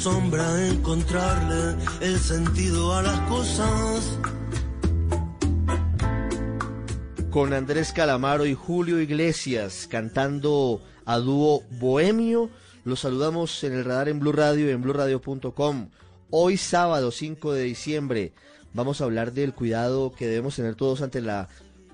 sombra encontrarle el sentido a las cosas. Con Andrés Calamaro y Julio Iglesias cantando a dúo Bohemio, los saludamos en el radar en Blue Radio y en bluradio.com. Hoy sábado 5 de diciembre vamos a hablar del cuidado que debemos tener todos ante la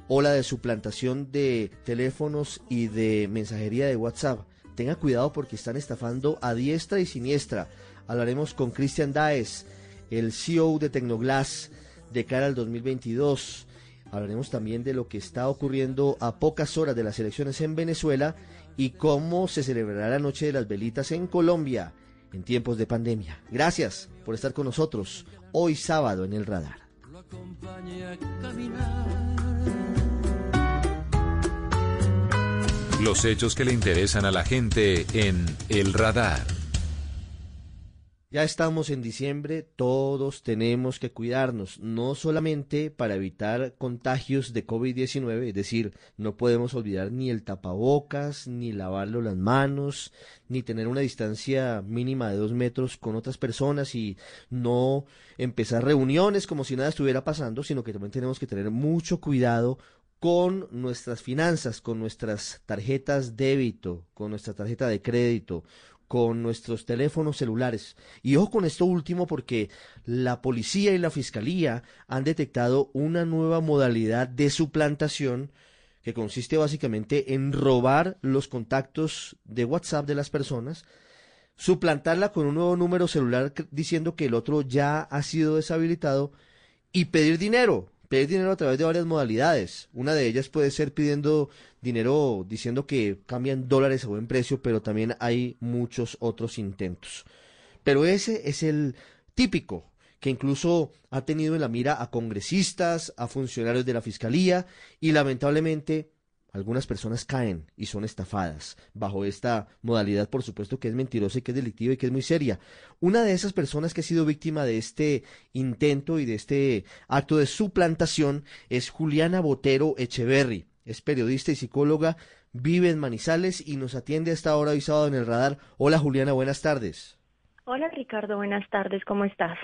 ola de suplantación de teléfonos y de mensajería de WhatsApp. Tenga cuidado porque están estafando a diestra y siniestra. Hablaremos con Christian Daes, el CEO de Tecnoglass, de cara al 2022. Hablaremos también de lo que está ocurriendo a pocas horas de las elecciones en Venezuela y cómo se celebrará la Noche de las Velitas en Colombia en tiempos de pandemia. Gracias por estar con nosotros hoy sábado en el radar. Los hechos que le interesan a la gente en El Radar. Ya estamos en diciembre, todos tenemos que cuidarnos, no solamente para evitar contagios de COVID-19, es decir, no podemos olvidar ni el tapabocas, ni lavarlo las manos, ni tener una distancia mínima de dos metros con otras personas y no empezar reuniones como si nada estuviera pasando, sino que también tenemos que tener mucho cuidado con nuestras finanzas, con nuestras tarjetas débito, con nuestra tarjeta de crédito, con nuestros teléfonos celulares. Y ojo con esto último porque la policía y la fiscalía han detectado una nueva modalidad de suplantación que consiste básicamente en robar los contactos de WhatsApp de las personas, suplantarla con un nuevo número celular diciendo que el otro ya ha sido deshabilitado y pedir dinero pedir dinero a través de varias modalidades. Una de ellas puede ser pidiendo dinero diciendo que cambian dólares a buen precio, pero también hay muchos otros intentos. Pero ese es el típico, que incluso ha tenido en la mira a congresistas, a funcionarios de la Fiscalía y lamentablemente algunas personas caen y son estafadas bajo esta modalidad, por supuesto, que es mentirosa y que es delictiva y que es muy seria. Una de esas personas que ha sido víctima de este intento y de este acto de suplantación es Juliana Botero Echeverry. Es periodista y psicóloga, vive en Manizales y nos atiende a esta hora hoy sábado en el radar. Hola Juliana, buenas tardes. Hola Ricardo, buenas tardes, ¿cómo estás?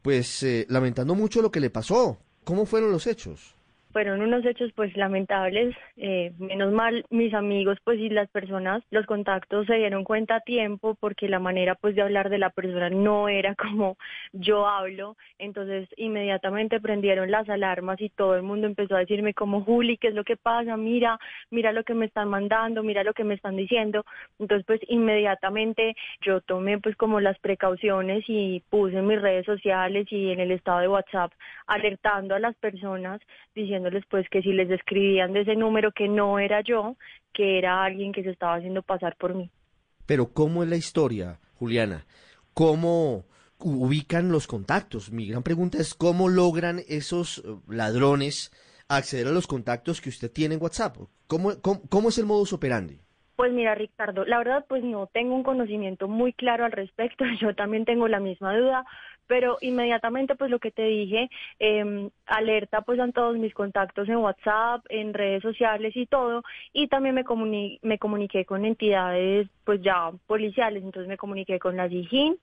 Pues eh, lamentando mucho lo que le pasó. ¿Cómo fueron los hechos? Fueron unos hechos pues lamentables. Eh, menos mal mis amigos pues y las personas, los contactos se dieron cuenta a tiempo porque la manera pues de hablar de la persona no era como yo hablo. Entonces inmediatamente prendieron las alarmas y todo el mundo empezó a decirme como Juli, ¿qué es lo que pasa? Mira, mira lo que me están mandando, mira lo que me están diciendo. Entonces pues inmediatamente yo tomé pues como las precauciones y puse en mis redes sociales y en el estado de WhatsApp alertando a las personas diciendo pues que si les escribían de ese número que no era yo, que era alguien que se estaba haciendo pasar por mí. Pero ¿cómo es la historia, Juliana? ¿Cómo ubican los contactos? Mi gran pregunta es cómo logran esos eh, ladrones acceder a los contactos que usted tiene en WhatsApp. ¿Cómo, cómo es el modus operandi? Pues mira, Ricardo, la verdad pues no tengo un conocimiento muy claro al respecto, yo también tengo la misma duda, pero inmediatamente pues lo que te dije, eh, alerta pues a todos mis contactos en WhatsApp, en redes sociales y todo, y también me, me comuniqué con entidades pues ya policiales, entonces me comuniqué con la DIJÍN,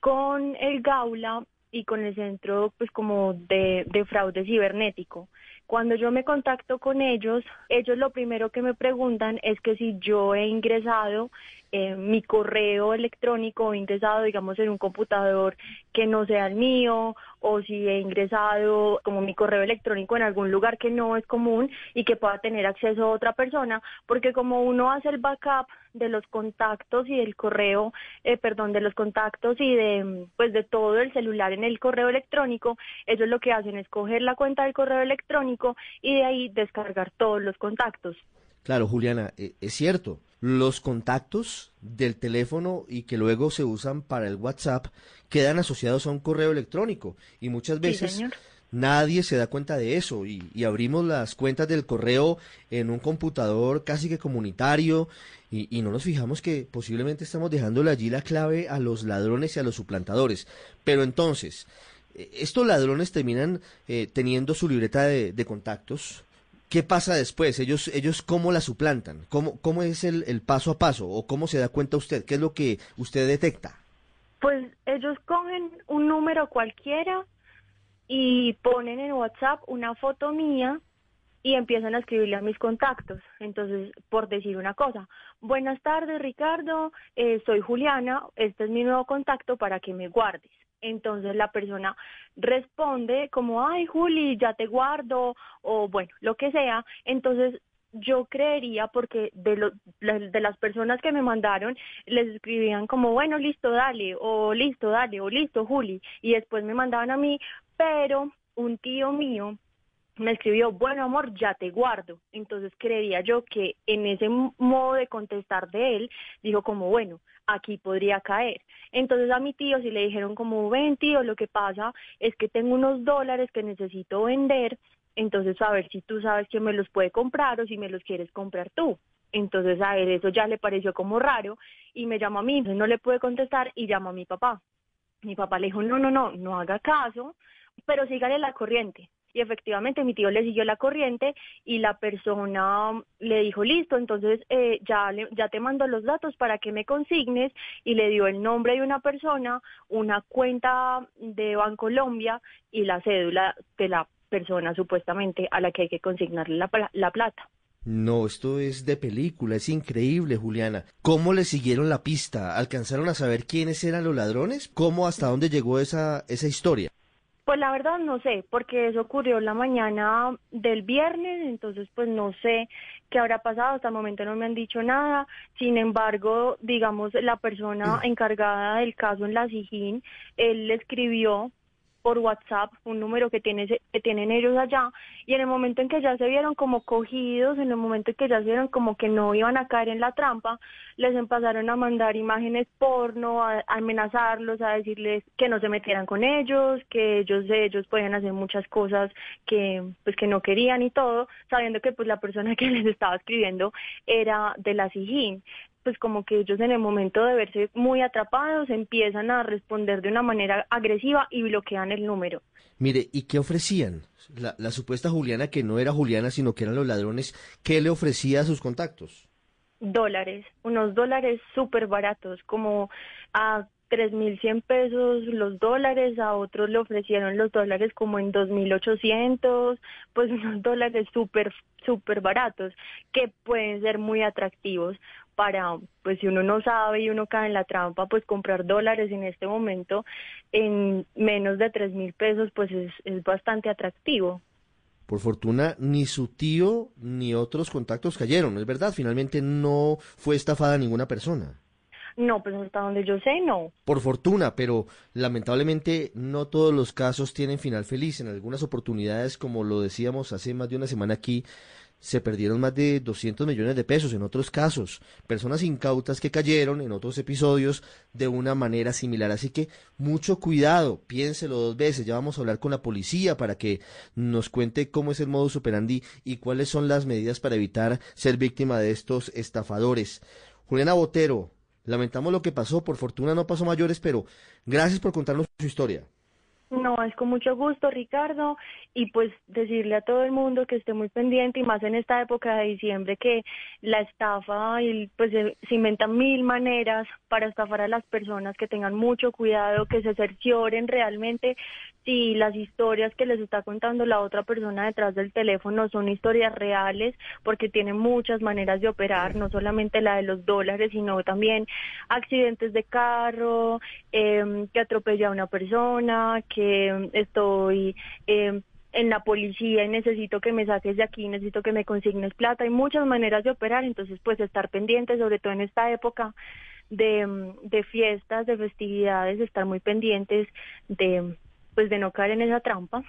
con el Gaula y con el centro pues como de, de fraude cibernético. Cuando yo me contacto con ellos, ellos lo primero que me preguntan es que si yo he ingresado eh, mi correo electrónico, ingresado, digamos, en un computador que no sea el mío, o si he ingresado como mi correo electrónico en algún lugar que no es común y que pueda tener acceso a otra persona, porque como uno hace el backup de los contactos y del correo, eh, perdón, de los contactos y de, pues, de todo el celular en el correo electrónico, ellos lo que hacen es coger la cuenta del correo electrónico y de ahí descargar todos los contactos. Claro, Juliana, eh, es cierto los contactos del teléfono y que luego se usan para el WhatsApp quedan asociados a un correo electrónico y muchas veces nadie se da cuenta de eso y, abrimos las cuentas del correo en un computador casi que comunitario y, no nos fijamos que posiblemente estamos dejándole allí la clave a los ladrones y a los suplantadores. Pero entonces, eh, estos ladrones terminan eh, teniendo su libreta de contactos ¿Qué pasa después? ¿Ellos, ellos cómo la suplantan? ¿Cómo, cómo es el, paso a paso? ¿O cómo se da cuenta usted? ¿Qué es lo que usted detecta? Pues ellos cogen un número cualquiera y ponen en WhatsApp una foto mía y empiezan a escribirle a mis contactos. Entonces, por decir una cosa, buenas tardes Ricardo, eh, soy Juliana, este es mi nuevo contacto para que me guardes. Entonces la persona responde como, ay Juli, ya te guardo, o bueno, lo que sea. Entonces yo creería, porque de, de las personas que me mandaron, les escribían como, bueno, listo, dale, o listo, dale, o listo, Juli, y después me mandaban a mí, pero un tío mío me escribió, bueno amor, ya te guardo. Entonces creería yo que en ese modo de contestar de él, dijo como, bueno, aquí podría caer. Entonces a mi tío si le dijeron como, ven tío, lo que pasa es que tengo unos dólares que necesito vender, entonces a ver si tú sabes que me los puede comprar o si me los quieres comprar tú. Entonces a él eso ya le pareció como raro y me llamó a mí, no le pude contestar y llamó a mi papá. Mi papá le dijo, no, no, no, no haga caso, pero sígale la corriente y efectivamente mi tío le siguió la corriente y la persona le dijo, listo, entonces eh, ya, ya te mando los datos para que me consignes y le dio el nombre de una persona, una cuenta de Bancolombia y la cédula de la persona supuestamente a la que hay que consignarle la, la plata. No, esto es de película, es increíble, Juliana. ¿Cómo le siguieron la pista? ¿Alcanzaron a saber quiénes eran los ladrones? ¿Cómo hasta dónde llegó esa, esa historia? Pues la verdad no sé, porque eso ocurrió la mañana del viernes, entonces pues no sé qué habrá pasado, hasta el momento no me han dicho nada. Sin embargo, digamos, la persona encargada del caso en la SIGIN, él le escribió por WhatsApp, un número que, tiene, que tienen ellos allá, y en el momento en que ya se vieron como cogidos, en el momento en que ya se vieron como que no iban a caer en la trampa, les empezaron a mandar imágenes porno, a, amenazarlos, a decirles que no se metieran con ellos, que ellos ellos podían hacer muchas cosas que pues que no querían y todo, sabiendo que pues la persona que les estaba escribiendo era de la SIGIN pues como que ellos en el momento de verse muy atrapados empiezan a responder de una manera agresiva y bloquean el número. Mire, ¿y qué ofrecían? La, la supuesta Juliana, que no era Juliana, sino que eran los ladrones, ¿qué le ofrecía a sus contactos? Dólares, unos dólares súper baratos, como a 3.100 pesos los dólares, a otros le ofrecieron los dólares como en 2.800, pues unos dólares súper, súper baratos, que pueden ser muy atractivos para, pues si uno no sabe y uno cae en la trampa, pues comprar dólares en este momento en menos de tres mil pesos, pues es, es bastante atractivo. Por fortuna, ni su tío ni otros contactos cayeron, es verdad, finalmente no fue estafada ninguna persona. No, pues hasta donde yo sé, no. Por fortuna, pero lamentablemente no todos los casos tienen final feliz. En algunas oportunidades, como lo decíamos hace más de una semana aquí, se perdieron más de 200 millones de pesos en otros casos, personas incautas que cayeron en otros episodios de una manera similar. Así que mucho cuidado, piénselo dos veces, ya vamos a hablar con la policía para que nos cuente cómo es el modus operandi y cuáles son las medidas para evitar ser víctima de estos estafadores. Juliana Botero, lamentamos lo que pasó, por fortuna no pasó mayores, pero gracias por contarnos su historia. No, es con mucho gusto, Ricardo, y pues decirle a todo el mundo que esté muy pendiente y más en esta época de diciembre que la estafa y pues se, inventan mil maneras para estafar a las personas, que tengan mucho cuidado, que se cercioren realmente si las historias que les está contando la otra persona detrás del teléfono son historias reales, porque tienen muchas maneras de operar, no solamente la de los dólares, sino también accidentes de carro, eh, que atropella a una persona, que estoy em, en la policía y necesito que me saques de aquí, necesito que me consignes plata. Hay muchas maneras de operar, entonces pues estar pendiente, sobre todo en esta época de, em, de fiestas, de festividades, estar muy pendientes de pues de no caer en esa trampa.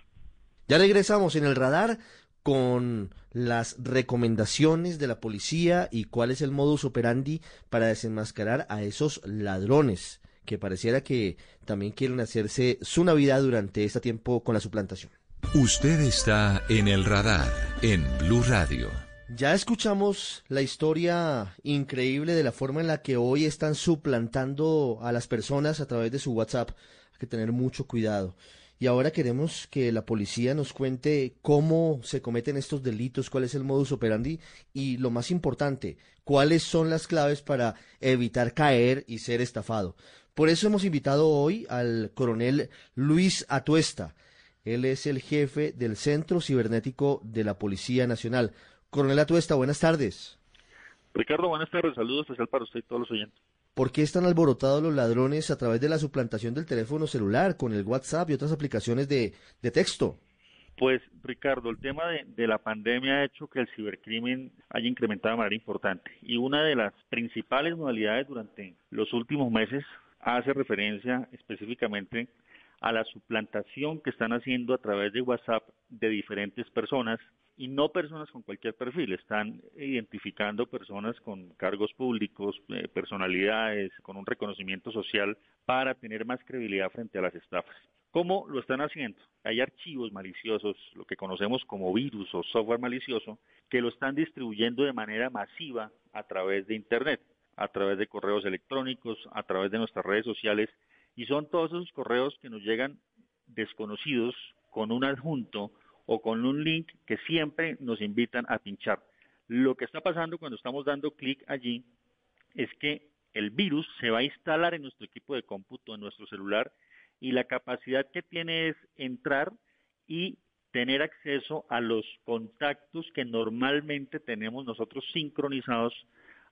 Ya regresamos en el radar con las recomendaciones de la policía y cuál es el modus operandi para desenmascarar a esos ladrones que pareciera que también quieren hacerse su Navidad durante este tiempo con la suplantación. Usted está en el radar en Blue Radio. Ya escuchamos la historia increíble de la forma en la que hoy están suplantando a las personas a través de su WhatsApp. Hay que tener mucho cuidado. Y ahora queremos que la policía nos cuente cómo se cometen estos delitos, cuál es el modus operandi y lo más importante, cuáles son las claves para evitar caer y ser estafado. Por eso hemos invitado hoy al coronel Luis Atuesta. Él es el jefe del Centro Cibernético de la Policía Nacional. Coronel Atuesta, buenas tardes. Ricardo, buenas tardes. Saludos especial para usted y todos los oyentes. ¿Por qué están alborotados los ladrones a través de la suplantación del teléfono celular con el WhatsApp y otras aplicaciones de, de texto? Pues Ricardo, el tema de, de, la pandemia ha hecho que el cibercrimen haya incrementado de manera importante y una de las principales modalidades durante los últimos meses hace referencia específicamente a la suplantación que están haciendo a través de WhatsApp de diferentes personas y no personas con cualquier perfil, están identificando personas con cargos públicos, eh, personalidades, con un reconocimiento social para tener más credibilidad frente a las estafas. ¿Cómo lo están haciendo? Hay archivos maliciosos, lo que conocemos como virus o software malicioso, que lo están distribuyendo de manera masiva a través de Internet a través de correos electrónicos, a través de nuestras redes sociales, y son todos esos correos que nos llegan desconocidos con un adjunto o con un link que siempre nos invitan a pinchar. Lo que está pasando cuando estamos dando clic allí es que el virus se va a instalar en nuestro equipo de cómputo, en nuestro celular, y la capacidad que tiene es entrar y tener acceso a los contactos que normalmente tenemos nosotros sincronizados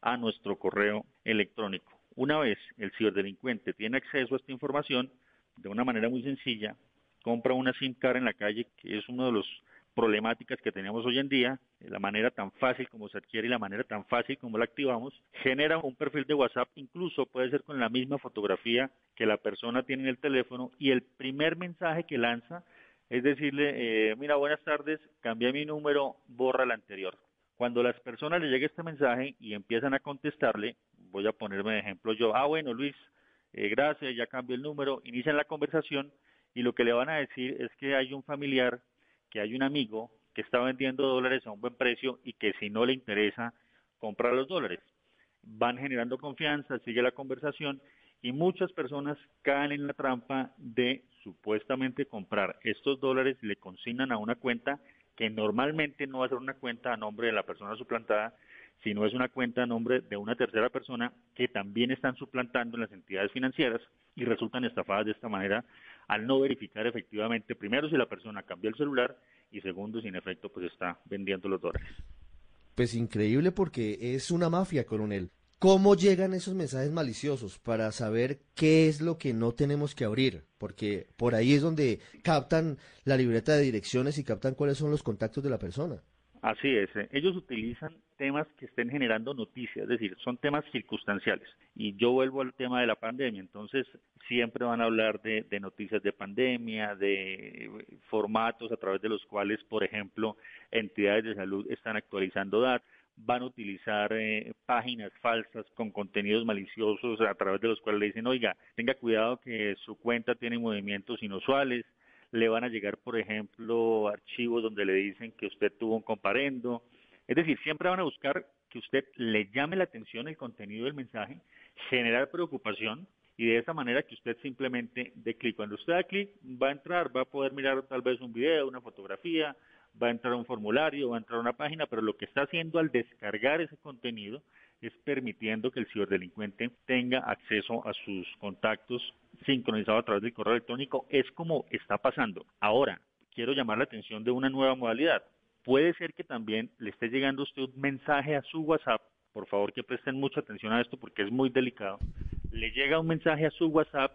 a nuestro correo electrónico. Una vez el ciberdelincuente tiene acceso a esta información, de una manera muy sencilla, compra una SIM card en la calle, que es una de las problemáticas que tenemos hoy en día, la manera tan fácil como se adquiere y la manera tan fácil como la activamos, genera un perfil de WhatsApp, incluso puede ser con la misma fotografía que la persona tiene en el teléfono y el primer mensaje que lanza es decirle, eh, mira, buenas tardes, cambié mi número, borra el anterior. Cuando las personas le llegue este mensaje y empiezan a contestarle, voy a ponerme de ejemplo yo, ah, bueno, Luis, eh, gracias, ya cambié el número, inician la conversación y lo que le van a decir es que hay un familiar, que hay un amigo que está vendiendo dólares a un buen precio y que si no le interesa comprar los dólares. Van generando confianza, sigue la conversación y muchas personas caen en la trampa de supuestamente comprar estos dólares, le consignan a una cuenta que normalmente no va a ser una cuenta a nombre de la persona suplantada, sino es una cuenta a nombre de una tercera persona que también están suplantando en las entidades financieras y resultan estafadas de esta manera al no verificar efectivamente, primero, si la persona cambió el celular y segundo, si en efecto pues está vendiendo los dólares. Pues increíble porque es una mafia, coronel. ¿Cómo llegan esos mensajes maliciosos para saber qué es lo que no tenemos que abrir? Porque por ahí es donde captan la libreta de direcciones y captan cuáles son los contactos de la persona. Así es, eh. ellos utilizan temas que estén generando noticias, es decir, son temas circunstanciales. Y yo vuelvo al tema de la pandemia, entonces siempre van a hablar de, de, noticias de pandemia, de formatos a través de los cuales, por ejemplo, entidades de salud están actualizando datos van a utilizar eh, páginas falsas con contenidos maliciosos a través de los cuales le dicen, oiga, tenga cuidado que su cuenta tiene movimientos inusuales, le van a llegar, por ejemplo, archivos donde le dicen que usted tuvo un comparendo. Es decir, siempre van a buscar que usted le llame la atención el contenido del mensaje, generar preocupación y de esa manera que usted simplemente dé clic. Cuando usted da clic, va a entrar, va a poder mirar tal vez un video, una fotografía, va a entrar un formulario, va a entrar una página, pero lo que está haciendo al descargar ese contenido es permitiendo que el ciberdelincuente tenga acceso a sus contactos sincronizados a través del correo electrónico. Es como está pasando. Ahora, quiero llamar la atención de una nueva modalidad. Puede ser que también le esté llegando usted un mensaje a su WhatsApp. Por favor, que presten mucha atención a esto porque es muy delicado. Le llega un mensaje a su WhatsApp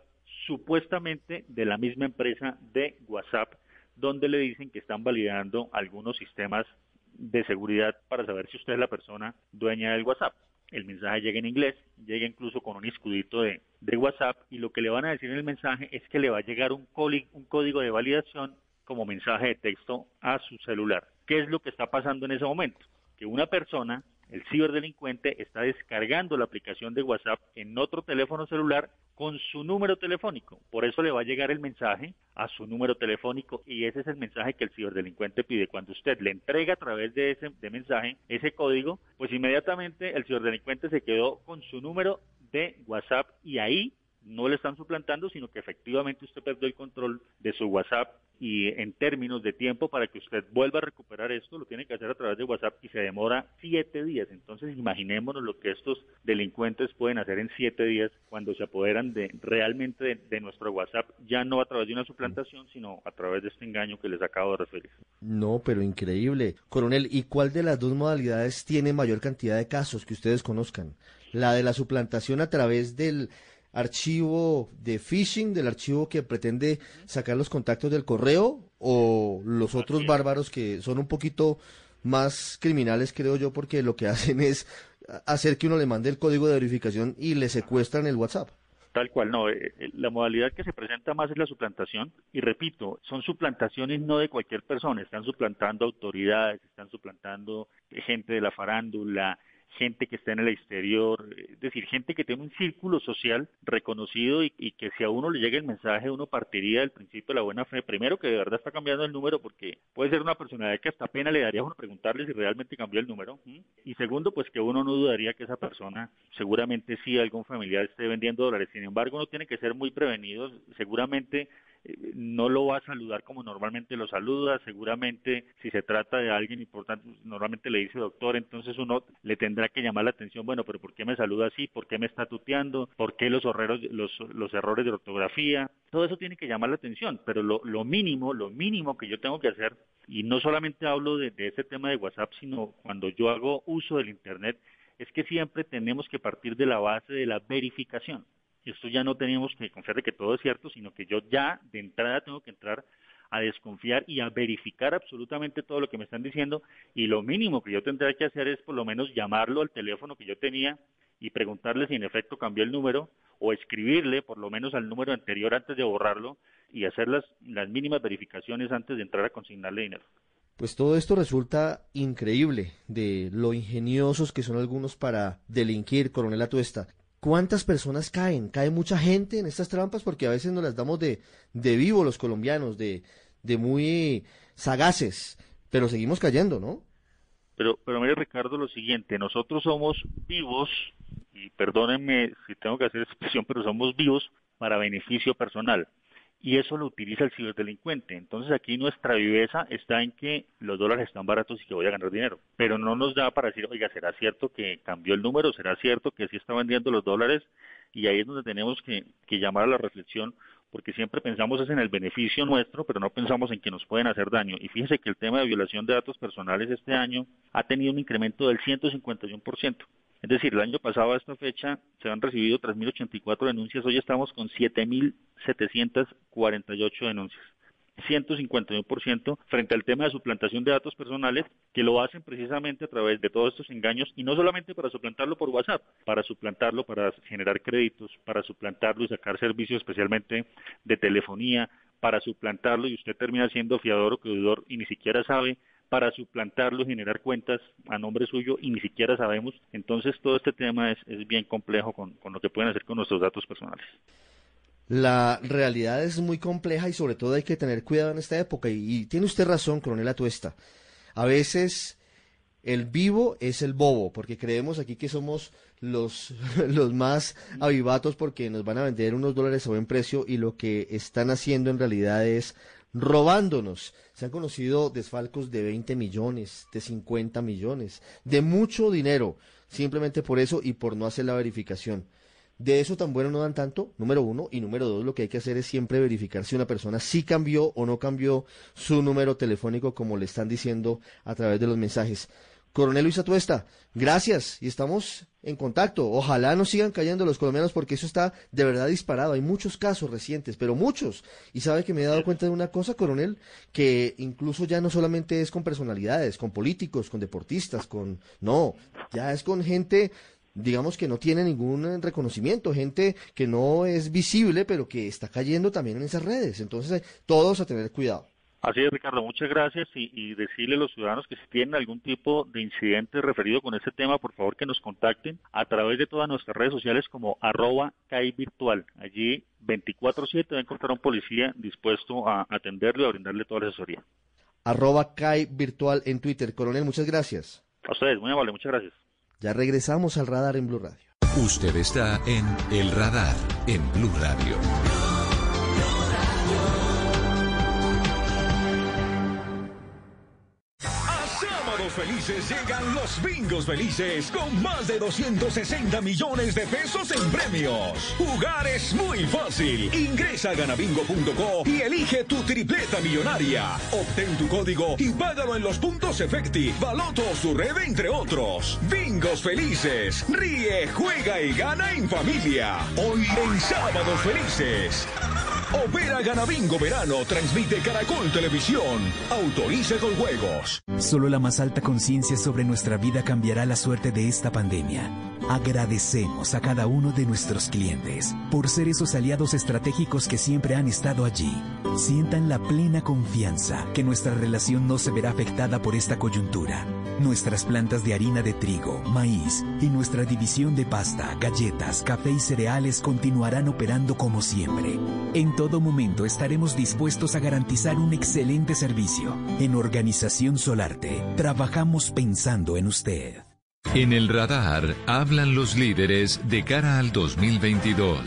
supuestamente de la misma empresa de WhatsApp donde le dicen que están validando algunos sistemas de seguridad para saber si usted es la persona dueña del WhatsApp. El mensaje llega en inglés, llega incluso con un escudito de, WhatsApp y lo que le van a decir en el mensaje es que le va a llegar un, un código de validación como mensaje de texto a su celular. ¿Qué es lo que está pasando en ese momento? Que una persona el ciberdelincuente está descargando la aplicación de WhatsApp en otro teléfono celular con su número telefónico. Por eso le va a llegar el mensaje a su número telefónico y ese es el mensaje que el ciberdelincuente pide. Cuando usted le entrega a través de ese de mensaje ese código, pues inmediatamente el ciberdelincuente se quedó con su número de WhatsApp y ahí no le están suplantando, sino que efectivamente usted perdió el control de su WhatsApp y en términos de tiempo para que usted vuelva a recuperar esto, lo tiene que hacer a través de WhatsApp y se demora siete días. Entonces imaginémonos lo que estos delincuentes pueden hacer en siete días cuando se apoderan de realmente de, nuestro WhatsApp, ya no a través de una suplantación, sino a través de este engaño que les acabo de referir. No, pero increíble. Coronel, ¿y cuál de las dos modalidades tiene mayor cantidad de casos que ustedes conozcan? ¿La de la suplantación a través del archivo de phishing, del archivo que pretende sacar los contactos del correo, o los otros bárbaros que son un poquito más criminales, creo yo, porque lo que hacen es hacer que uno le mande el código de verificación y le secuestran el WhatsApp. Tal cual, no. Eh, eh, la modalidad que se presenta más es la suplantación. Y repito, son suplantaciones no de cualquier persona. Están suplantando autoridades, están suplantando gente de la farándula, gente que está en el exterior, es decir, gente que tiene un círculo social reconocido y, que si a uno le llega el mensaje, uno partiría del principio de la buena fe. Primero, que de verdad está cambiando el número porque puede ser una personalidad que hasta pena le daría a uno preguntarle si realmente cambió el número. Y segundo, pues que uno no dudaría que esa persona seguramente sí algún familiar esté vendiendo dólares. Sin embargo, uno tiene que ser muy prevenido. Seguramente no lo va a saludar como normalmente lo saluda, seguramente si se trata de alguien importante, normalmente le dice doctor, entonces uno le tendrá que llamar la atención, bueno, pero ¿por qué me saluda así? ¿Por qué me está tuteando? ¿Por qué los, errores, los, errores de ortografía? Todo eso tiene que llamar la atención, pero lo, mínimo, lo mínimo que yo tengo que hacer, y no solamente hablo de, de ese tema de WhatsApp, sino cuando yo hago uso del Internet, es que siempre tenemos que partir de la base de la verificación esto ya no tenemos que confiar de que todo es cierto, sino que yo ya de entrada tengo que entrar a desconfiar y a verificar absolutamente todo lo que me están diciendo y lo mínimo que yo tendré que hacer es por lo menos llamarlo al teléfono que yo tenía y preguntarle si en efecto cambió el número o escribirle por lo menos al número anterior antes de borrarlo y hacer las, las mínimas verificaciones antes de entrar a consignarle dinero. Pues todo esto resulta increíble de lo ingeniosos que son algunos para delinquir, coronel Atuesta. ¿Cuántas personas caen? ¿Cae mucha gente en estas trampas? Porque a veces nos las damos de, de vivo los colombianos, de, de muy sagaces, pero seguimos cayendo, ¿no? Pero, pero mire Ricardo, lo siguiente, nosotros somos vivos, y perdónenme si tengo que hacer expresión, pero somos vivos para beneficio personal y eso lo utiliza el ciberdelincuente. Entonces aquí nuestra viveza está en que los dólares están baratos y que voy a ganar dinero, pero no nos da para decir, oiga, ¿será cierto que cambió el número? ¿Será cierto que sí está vendiendo los dólares? Y ahí es donde tenemos que, que llamar a la reflexión porque siempre pensamos es en el beneficio nuestro, pero no pensamos en que nos pueden hacer daño. Y fíjese que el tema de violación de datos personales este año ha tenido un incremento del 151%. Es decir, el año pasado a esta fecha se han recibido 3.084 denuncias, hoy estamos con 7.748 denuncias. 151% frente al tema de suplantación de datos personales que lo hacen precisamente a través de todos estos engaños y no solamente para suplantarlo por WhatsApp, para suplantarlo para generar créditos, para suplantarlo y sacar servicios especialmente de telefonía, para suplantarlo y usted termina siendo fiador o deudor y ni siquiera sabe para suplantarlo y generar cuentas a nombre suyo y ni siquiera sabemos. Entonces todo este tema es, bien complejo con, con lo que pueden hacer con nuestros datos personales. La realidad es muy compleja y sobre todo hay que tener cuidado en esta época. Y, tiene usted razón, coronel Atuesta. A veces el vivo es el bobo, porque creemos aquí que somos los, los más avivatos porque nos van a vender unos dólares a buen precio y lo que están haciendo en realidad es robándonos. Se han conocido desfalcos de 20 millones, de 50 millones, de mucho dinero, simplemente por eso y por no hacer la verificación. De eso tan bueno no dan tanto, número uno, y número dos, lo que hay que hacer es siempre verificar si una persona sí cambió o no cambió su número telefónico como le están diciendo a través de los mensajes. Coronel Luis Atuesta, gracias y estamos en contacto. Ojalá no sigan cayendo los colombianos porque eso está de verdad disparado. Hay muchos casos recientes, pero muchos. Y sabe que me he dado cuenta de una cosa, coronel, que incluso ya no solamente es con personalidades, con políticos, con deportistas, con... No, ya es con gente digamos que no tiene ningún reconocimiento, gente que no es visible, pero que está cayendo también en esas redes. Entonces, todos a tener cuidado. Así es, Ricardo, muchas gracias y, decirle a los ciudadanos que si tienen algún tipo de incidente referido con este tema, por favor que nos contacten a través de todas nuestras redes sociales como arroba CAI Virtual. Allí 24-7 va a encontrar un policía dispuesto a atenderlo y a brindarle toda la asesoría. Arroba CAI Virtual en Twitter. Coronel, muchas gracias. A ustedes, muy amable, muchas gracias. Ya regresamos al radar en Blue Radio. Usted está en El Radar, en Blue Radio. Felices llegan los bingos felices con más de 260 millones de pesos en premios. Jugar es muy fácil. Ingresa a ganabingo.co y elige tu tripleta millonaria. Obtén tu código y págalo en los puntos Efecti, Baloto o su red, entre otros. Bingos felices. Ríe, juega y gana en familia. Hoy en Sábados Felices. Opera Ganabingo Verano, transmite Caracol Televisión. Autoriza con juegos. Solo la más alta conciencia sobre nuestra vida cambiará la suerte de esta pandemia. Agradecemos a cada uno de nuestros clientes por ser esos aliados estratégicos que siempre han estado allí. Sientan la plena confianza que nuestra relación no se verá afectada por esta coyuntura. Nuestras plantas de harina de trigo, maíz y nuestra división de pasta, galletas, café y cereales continuarán operando como siempre. En todo momento estaremos dispuestos a garantizar un excelente servicio. En Organización Solarte, trabajamos pensando en usted. En el radar hablan los líderes de cara al 2022.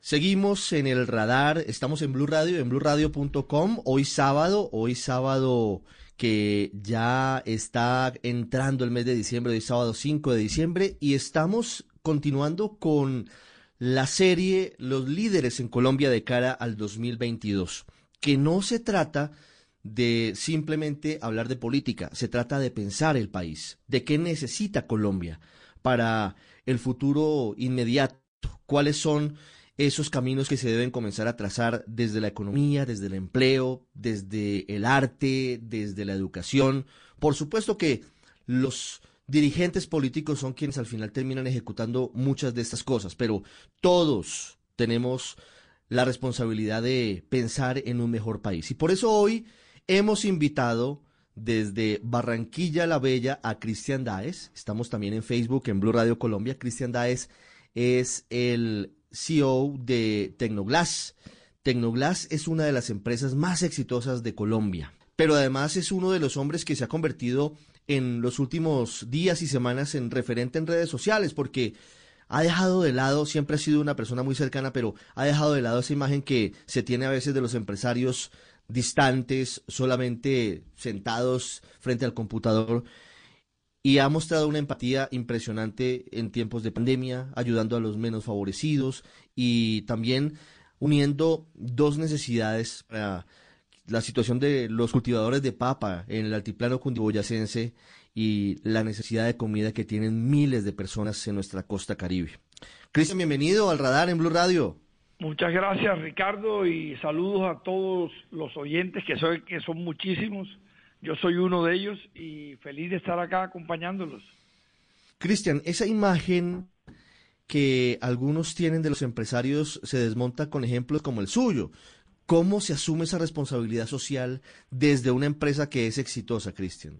Seguimos en el radar, estamos en Blue Radio, en blueradio.com, hoy sábado, hoy sábado que ya está entrando el mes de diciembre, hoy sábado 5 de diciembre, y estamos continuando con la serie Los líderes en Colombia de cara al 2022, que no se trata de simplemente hablar de política, se trata de pensar el país, de qué necesita Colombia para el futuro inmediato, cuáles son esos caminos que se deben comenzar a trazar desde la economía, desde el empleo, desde el arte, desde la educación. Por supuesto que los dirigentes políticos son quienes al final terminan ejecutando muchas de estas cosas, pero todos tenemos la responsabilidad de pensar en un mejor país. Y por eso hoy hemos invitado desde Barranquilla la Bella a Cristian Daes. Estamos también en Facebook, en Blue Radio Colombia. Cristian Daes es el CEO de Tecnoglass. Tecnoglass es una de las empresas más exitosas de Colombia, pero además es uno de los hombres que se ha convertido en los últimos días y semanas en referente en redes sociales, porque ha dejado de lado, siempre ha sido una persona muy cercana, pero ha dejado de lado esa imagen que se tiene a veces de los empresarios distantes, solamente sentados frente al computador y ha mostrado una empatía impresionante en tiempos de pandemia, ayudando a los menos favorecidos y también uniendo dos necesidades para la situación de los cultivadores de papa en el altiplano cundiboyacense y la necesidad de comida que tienen miles de personas en nuestra costa caribe. Cristian, bienvenido al radar en Blue Radio. Muchas gracias Ricardo y saludos a todos los oyentes que, soy, que son muchísimos yo soy uno de ellos y feliz de estar acá acompañándolos. Cristian, esa imagen que algunos tienen de los empresarios se desmonta con ejemplos como el suyo. ¿Cómo se asume esa responsabilidad social desde una empresa que es exitosa, Cristian?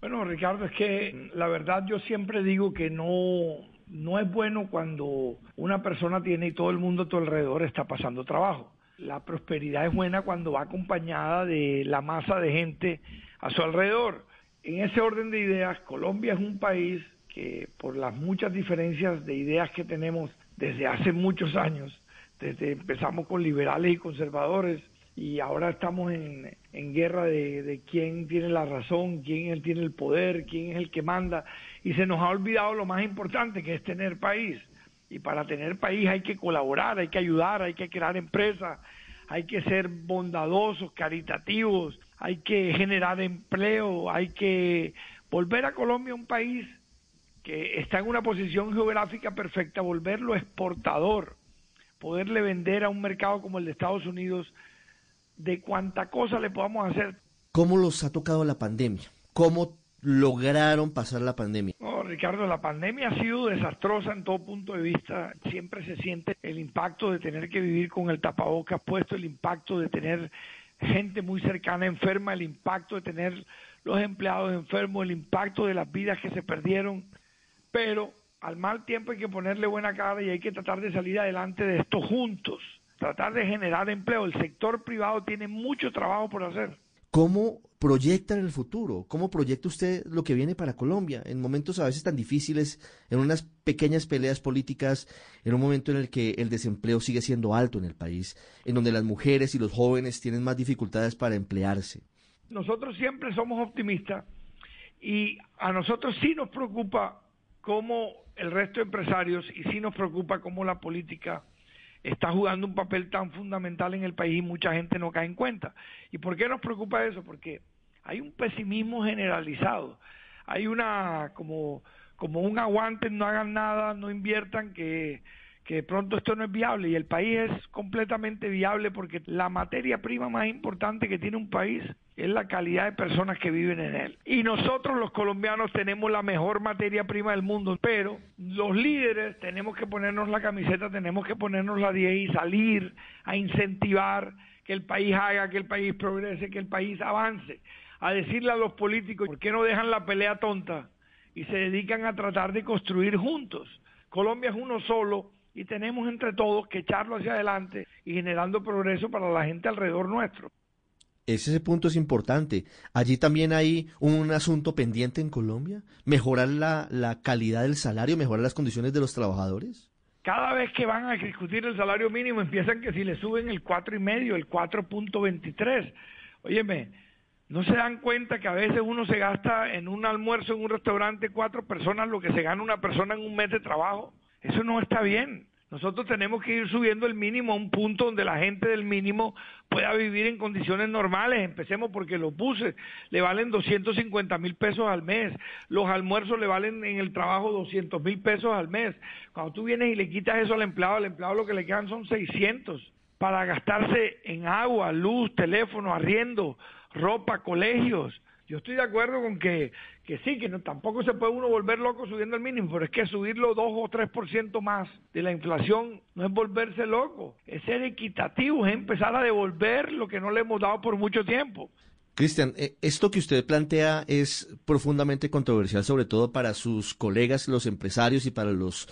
Bueno, Ricardo, es que la verdad yo siempre digo que no, no es bueno cuando una persona tiene y todo el mundo a tu alrededor está pasando trabajo la prosperidad es buena cuando va acompañada de la masa de gente a su alrededor. En ese orden de ideas, Colombia es un país que por las muchas diferencias de ideas que tenemos desde hace muchos años, desde empezamos con liberales y conservadores y ahora estamos en, guerra de, de, quién tiene la razón, quién tiene el poder, quién es el que manda y se nos ha olvidado lo más importante que es tener país. Y para tener país hay que colaborar, hay que ayudar, hay que crear empresas, hay que ser bondadosos, caritativos, hay que generar empleo, hay que volver a Colombia un país que está en una posición geográfica perfecta, volverlo exportador, poderle vender a un mercado como el de Estados Unidos de cuánta cosa le podamos hacer. ¿Cómo los ha tocado la pandemia? ¿Cómo lograron pasar la pandemia? No, Ricardo, la pandemia ha sido desastrosa en todo punto de vista. Siempre se siente el impacto de tener que vivir con el tapabocas puesto, el impacto de tener gente muy cercana enferma, el impacto de tener los empleados enfermos, el impacto de las vidas que se perdieron. Pero al mal tiempo hay que ponerle buena cara y hay que tratar de salir adelante de esto juntos, tratar de generar empleo. El sector privado tiene mucho trabajo por hacer. ¿Cómo proyectan el futuro? ¿Cómo proyecta usted lo que viene para Colombia en momentos a veces tan difíciles, en unas pequeñas peleas políticas, en un momento en el que el desempleo sigue siendo alto en el país, en donde las mujeres y los jóvenes tienen más dificultades para emplearse? Nosotros siempre somos optimistas y a nosotros sí nos preocupa cómo el resto de empresarios y sí nos preocupa cómo la política está jugando un papel tan fundamental en el país y mucha gente no cae en cuenta. ¿Y por qué nos preocupa eso? Porque hay un pesimismo generalizado, hay una como como un aguante, no hagan nada, no inviertan, que que pronto esto no es viable y el país es completamente viable porque la materia prima más importante que tiene un país es la calidad de personas que viven en él. Y nosotros los colombianos tenemos la mejor materia prima del mundo, pero los líderes tenemos que ponernos la camiseta, tenemos que ponernos la 10 y salir a incentivar que el país haga, que el país progrese, que el país avance, a decirle a los políticos, ¿por qué no dejan la pelea tonta y se dedican a tratar de construir juntos? Colombia es uno solo y tenemos entre todos que echarlo hacia adelante y generando progreso para la gente alrededor nuestro. Ese punto es importante. Allí también hay un asunto pendiente en Colombia, mejorar la, la calidad del salario, mejorar las condiciones de los trabajadores. Cada vez que van a discutir el salario mínimo empiezan que si le suben el cuatro y medio, el 4.23. Óyeme, no se dan cuenta que a veces uno se gasta en un almuerzo en un restaurante cuatro personas lo que se gana una persona en un mes de trabajo. Eso no está bien. Nosotros tenemos que ir subiendo el mínimo a un punto donde la gente del mínimo pueda vivir en condiciones normales. Empecemos porque los buses le valen 250 mil pesos al mes, los almuerzos le valen en el trabajo 200 mil pesos al mes. Cuando tú vienes y le quitas eso al empleado, al empleado lo que le quedan son 600 para gastarse en agua, luz, teléfono, arriendo, ropa, colegios. Yo estoy de acuerdo con que, que sí, que tampoco se puede uno volver loco subiendo el mínimo, pero es que subirlo 2 o 3% más de la inflación no es volverse loco, es ser equitativo, es empezar a devolver lo que no le hemos dado por mucho tiempo. Cristian, eh, esto que usted plantea es profundamente controversial, sobre todo para sus colegas, los empresarios y para los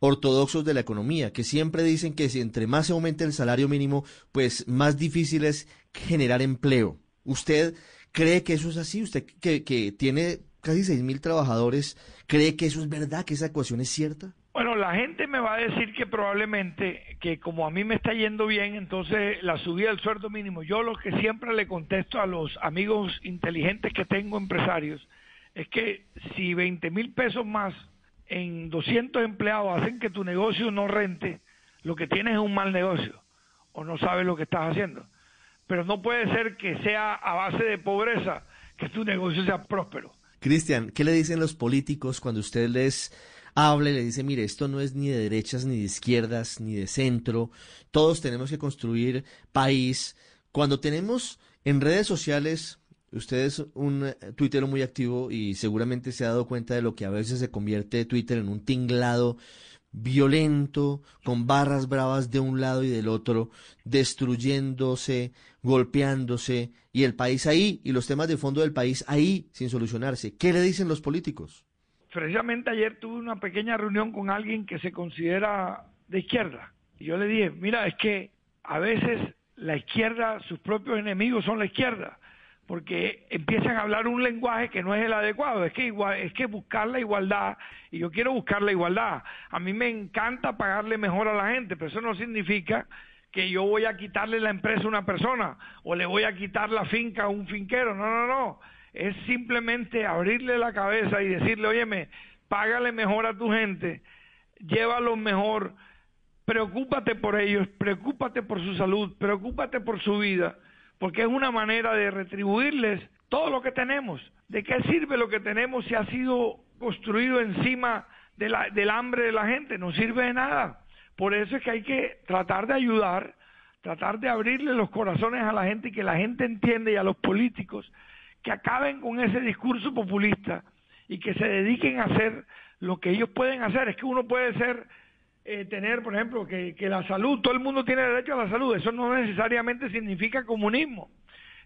ortodoxos de la economía, que siempre dicen que si entre más se aumente el salario mínimo, pues más difícil es generar empleo. Usted ¿Cree que eso es así? ¿Usted que, que tiene casi seis mil trabajadores, cree que eso es verdad, que esa ecuación es cierta? Bueno, la gente me va a decir que probablemente, que como a mí me está yendo bien, entonces la subida del sueldo mínimo, yo lo que siempre le contesto a los amigos inteligentes que tengo, empresarios, es que si 20 mil pesos más en 200 empleados hacen que tu negocio no rente, lo que tienes es un mal negocio o no sabes lo que estás haciendo pero no puede ser que sea a base de pobreza que tu negocio sea próspero. Cristian, ¿qué le dicen los políticos cuando usted les habla y le dice, mire, esto no es ni de derechas, ni de izquierdas, ni de centro, todos tenemos que construir país? Cuando tenemos en redes sociales, usted es un tuitero muy activo y seguramente se ha dado cuenta de lo que a veces se convierte Twitter en un tinglado violento, con barras bravas de un lado y del otro, destruyéndose, golpeándose, y el país ahí, y los temas de fondo del país ahí, sin solucionarse. ¿Qué le dicen los políticos? Precisamente ayer tuve una pequeña reunión con alguien que se considera de izquierda. Y yo le dije, mira, es que a veces la izquierda, sus propios enemigos son la izquierda porque empiezan a hablar un lenguaje que no es el adecuado, es que igual, es que buscar la igualdad, y yo quiero buscar la igualdad. A mí me encanta pagarle mejor a la gente, pero eso no significa que yo voy a quitarle la empresa a una persona o le voy a quitar la finca a un finquero, no, no, no. Es simplemente abrirle la cabeza y decirle, óyeme, págale mejor a tu gente, llévalo mejor, preocúpate por ellos, preocúpate por su salud, preocúpate por su vida porque es una manera de retribuirles todo lo que tenemos. ¿De qué sirve lo que tenemos si ha sido construido encima de la, del hambre de la gente? No sirve de nada. Por eso es que hay que tratar de ayudar, tratar de abrirle los corazones a la gente y que la gente entienda y a los políticos que acaben con ese discurso populista y que se dediquen a hacer lo que ellos pueden hacer. Es que uno puede ser eh, tener, por ejemplo, que, que la salud, todo el mundo tiene derecho a la salud, eso no necesariamente significa comunismo,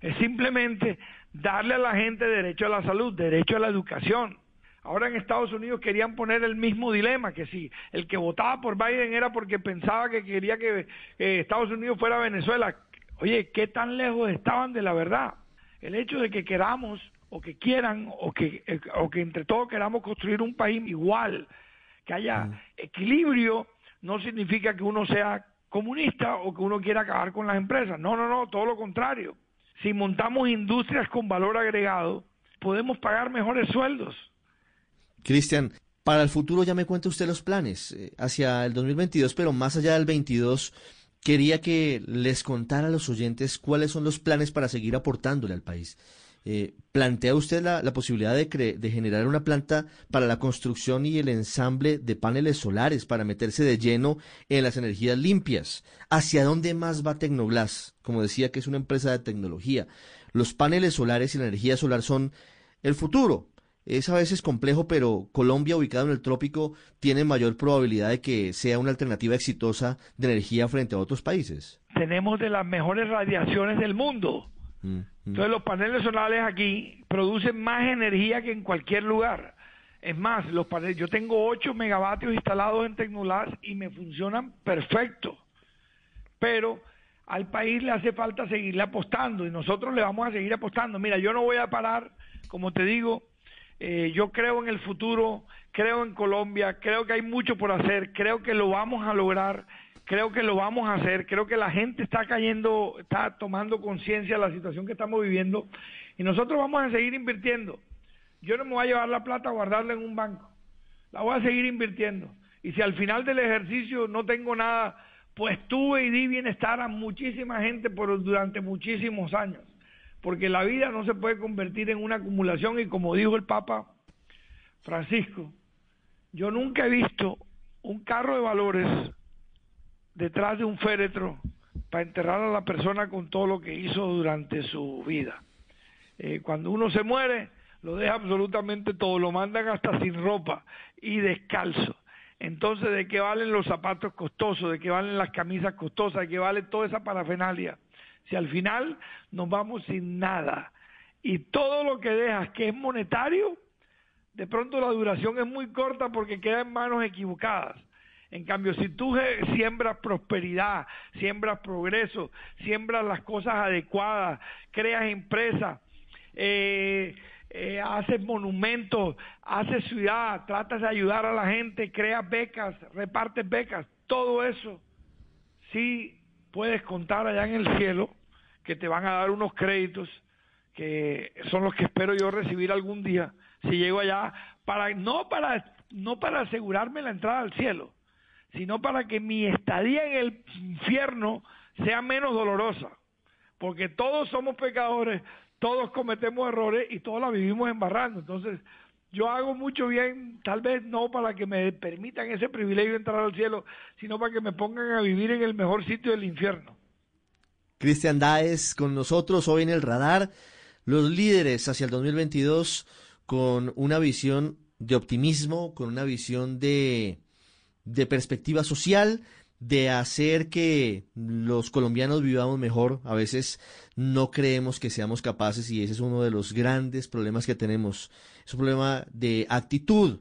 es simplemente darle a la gente derecho a la salud, derecho a la educación. Ahora en Estados Unidos querían poner el mismo dilema, que si el que votaba por Biden era porque pensaba que quería que Estados Unidos fuera Venezuela. Oye, ¿qué tan lejos estaban de la verdad? el hecho de que queramos o que quieran o que, eh, o que entre todos queramos construir un país igual, que haya equilibrio, no significa que uno sea comunista o que uno quiera acabar con las empresas. No, no, no, todo lo contrario. Si montamos industrias con valor agregado, podemos pagar mejores sueldos. Cristian, para el futuro ya me cuenta usted los planes eh, hacia el 2022, pero más allá del 22, quería que les contara a los oyentes cuáles son los planes para seguir aportándole al país. Eh, ¿Plantea usted la, la posibilidad de, cre- de generar una planta para la construcción y el ensamble de paneles solares para meterse de lleno en las energías limpias? ¿Hacia dónde más va Tecnoglass? Como decía que es una empresa de tecnología. Los paneles solares y la energía solar son el futuro. Es a veces complejo, pero Colombia, ubicado en el trópico, tiene mayor probabilidad de que sea una alternativa exitosa de energía frente a otros países. Tenemos de las mejores radiaciones del mundo. Mm, mm. Entonces los paneles solares aquí producen más energía que en cualquier lugar. Es más, los paneles, yo tengo 8 megavatios instalados en Tecnolas y me funcionan perfecto. Pero al país le hace falta seguirle apostando y nosotros le vamos a seguir apostando. Mira, yo no voy a parar, como te digo, eh, yo creo en el futuro, creo en Colombia, creo que hay mucho por hacer, creo que lo vamos a lograr, creo que lo vamos a hacer, creo que la gente está cayendo, está tomando conciencia de la situación que estamos viviendo y nosotros vamos a seguir invirtiendo. Yo no me voy a llevar la plata a guardarla en un banco, la voy a seguir invirtiendo. Y si al final del ejercicio no tengo nada, pues tuve y di bienestar a muchísima gente por, durante muchísimos años porque la vida no se puede convertir en una acumulación y como dijo el Papa Francisco, yo nunca he visto un carro de valores detrás de un féretro para enterrar a la persona con todo lo que hizo durante su vida. Eh, cuando uno se muere, lo deja absolutamente todo, lo mandan hasta sin ropa y descalzo. Entonces, ¿de qué valen los zapatos costosos? ¿De qué valen las camisas costosas? ¿De qué vale toda esa parafernalia? Si al final nos vamos sin nada y todo lo que dejas que es monetario, de pronto la duración es muy corta porque queda en manos equivocadas. En cambio, si tú siembras prosperidad, siembras progreso, siembras las cosas adecuadas, creas empresas, eh, eh, haces monumentos, haces ciudad, tratas de ayudar a la gente, creas becas, repartes becas, todo eso sí puedes contar allá en el cielo que te van a dar unos créditos que son los que espero yo recibir algún día si llego allá para no para no para asegurarme la entrada al cielo sino para que mi estadía en el infierno sea menos dolorosa. Porque todos somos pecadores todos cometemos errores y todos la vivimos embarrando. Entonces yo hago mucho bien, tal vez no para que me permitan ese privilegio de entrar al cielo, sino para que me pongan a vivir en el mejor sitio del infierno. Cristian Daes con nosotros hoy en el radar, los líderes hacia el 2022 con una visión de optimismo, con una visión de, de perspectiva social, de hacer que los colombianos vivamos mejor. A veces no creemos que seamos capaces y ese es uno de los grandes problemas que tenemos. Es un problema de actitud,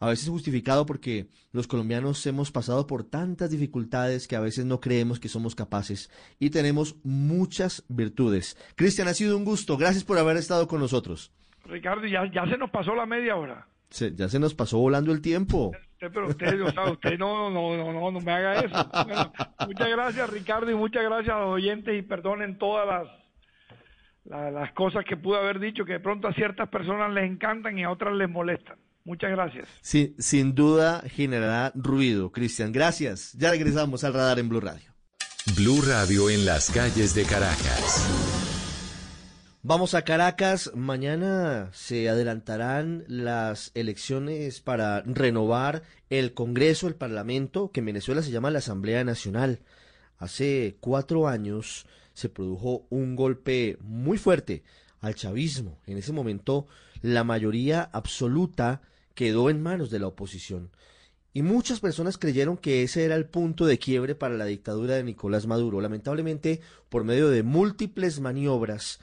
a veces justificado porque los colombianos hemos pasado por tantas dificultades que a veces no creemos que somos capaces y tenemos muchas virtudes. Cristian, ha sido un gusto. Gracias por haber estado con nosotros. Ricardo, ya, ya se nos pasó la media hora. Se- ya se nos pasó volando el tiempo. Usted, pero usted, o sea, usted no, no, no, no, no me haga eso. Bueno, muchas gracias, Ricardo, y muchas gracias a los oyentes y perdonen todas las, la- las cosas que pude haber dicho que de pronto a ciertas personas les encantan y a otras les molestan. Muchas gracias. Sí, sin duda generará ruido. Cristian, gracias. Ya regresamos al radar en Blue Radio. Blue Radio en las calles de Caracas. Vamos a Caracas. Mañana se adelantarán las elecciones para renovar el Congreso, el Parlamento, que en Venezuela se llama la Asamblea Nacional. Hace cuatro años se produjo un golpe muy fuerte al chavismo. En ese momento la mayoría absoluta quedó en manos de la oposición. Y muchas personas creyeron que ese era el punto de quiebre para la dictadura de Nicolás Maduro. Lamentablemente, por medio de múltiples maniobras,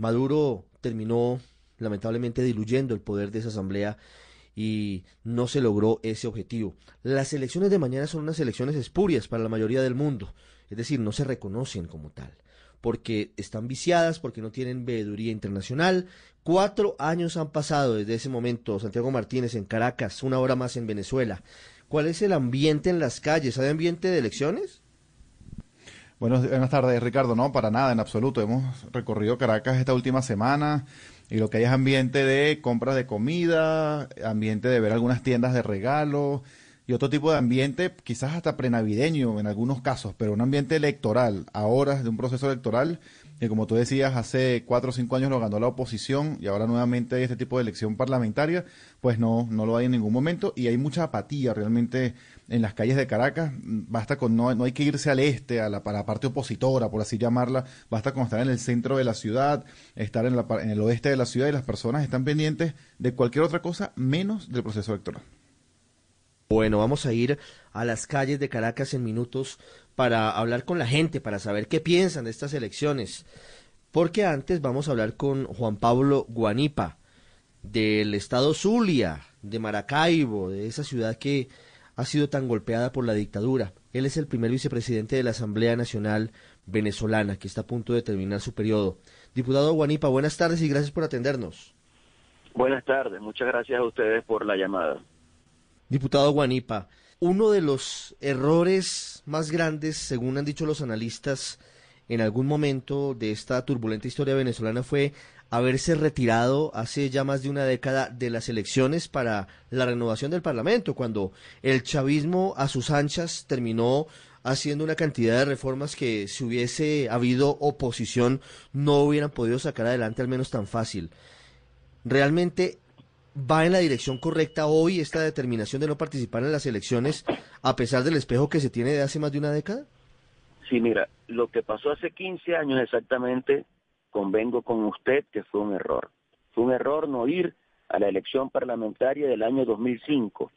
Maduro terminó lamentablemente diluyendo el poder de esa asamblea y no se logró ese objetivo. Las elecciones de mañana son unas elecciones espurias para la mayoría del mundo, es decir, no se reconocen como tal. porque están viciadas, porque no tienen veeduría internacional. Cuatro años han pasado desde ese momento, Santiago Martínez en Caracas, una hora más en Venezuela. ¿Cuál es el ambiente en las calles? ¿Hay ambiente de elecciones? Buenas tardes, Ricardo. No, para nada, en absoluto. Hemos recorrido Caracas esta última semana y lo que hay es ambiente de compras de comida, ambiente de ver algunas tiendas de regalo y otro tipo de ambiente, quizás hasta prenavideño en algunos casos, pero un ambiente electoral, a horas de un proceso electoral que como tú decías, hace cuatro o cinco años lo ganó la oposición y ahora nuevamente hay este tipo de elección parlamentaria, pues no, no lo hay en ningún momento y hay mucha apatía realmente en las calles de Caracas. Basta con, no, no hay que irse al este, a la, la parte opositora, por así llamarla, basta con estar en el centro de la ciudad, estar en, la, en el oeste de la ciudad y las personas están pendientes de cualquier otra cosa menos del proceso electoral. Bueno, vamos a ir a las calles de Caracas en minutos para hablar con la gente, para saber qué piensan de estas elecciones. Porque antes vamos a hablar con Juan Pablo Guanipa, del estado Zulia, de Maracaibo, de esa ciudad que ha sido tan golpeada por la dictadura. Él es el primer vicepresidente de la Asamblea Nacional Venezolana, que está a punto de terminar su periodo. Diputado Guanipa, buenas tardes y gracias por atendernos. Buenas tardes, muchas gracias a ustedes por la llamada. Diputado Guanipa, uno de los errores más grandes, según han dicho los analistas, en algún momento de esta turbulenta historia venezolana fue haberse retirado hace ya más de una década de las elecciones para la renovación del Parlamento, cuando el chavismo a sus anchas terminó haciendo una cantidad de reformas que si hubiese habido oposición no hubieran podido sacar adelante al menos tan fácil. Realmente va en la dirección correcta hoy esta determinación de no participar en las elecciones a pesar del espejo que se tiene de hace más de una década? Sí, mira, lo que pasó hace 15 años exactamente, convengo con usted que fue un error. Fue un error no ir a la elección parlamentaria del año 2005.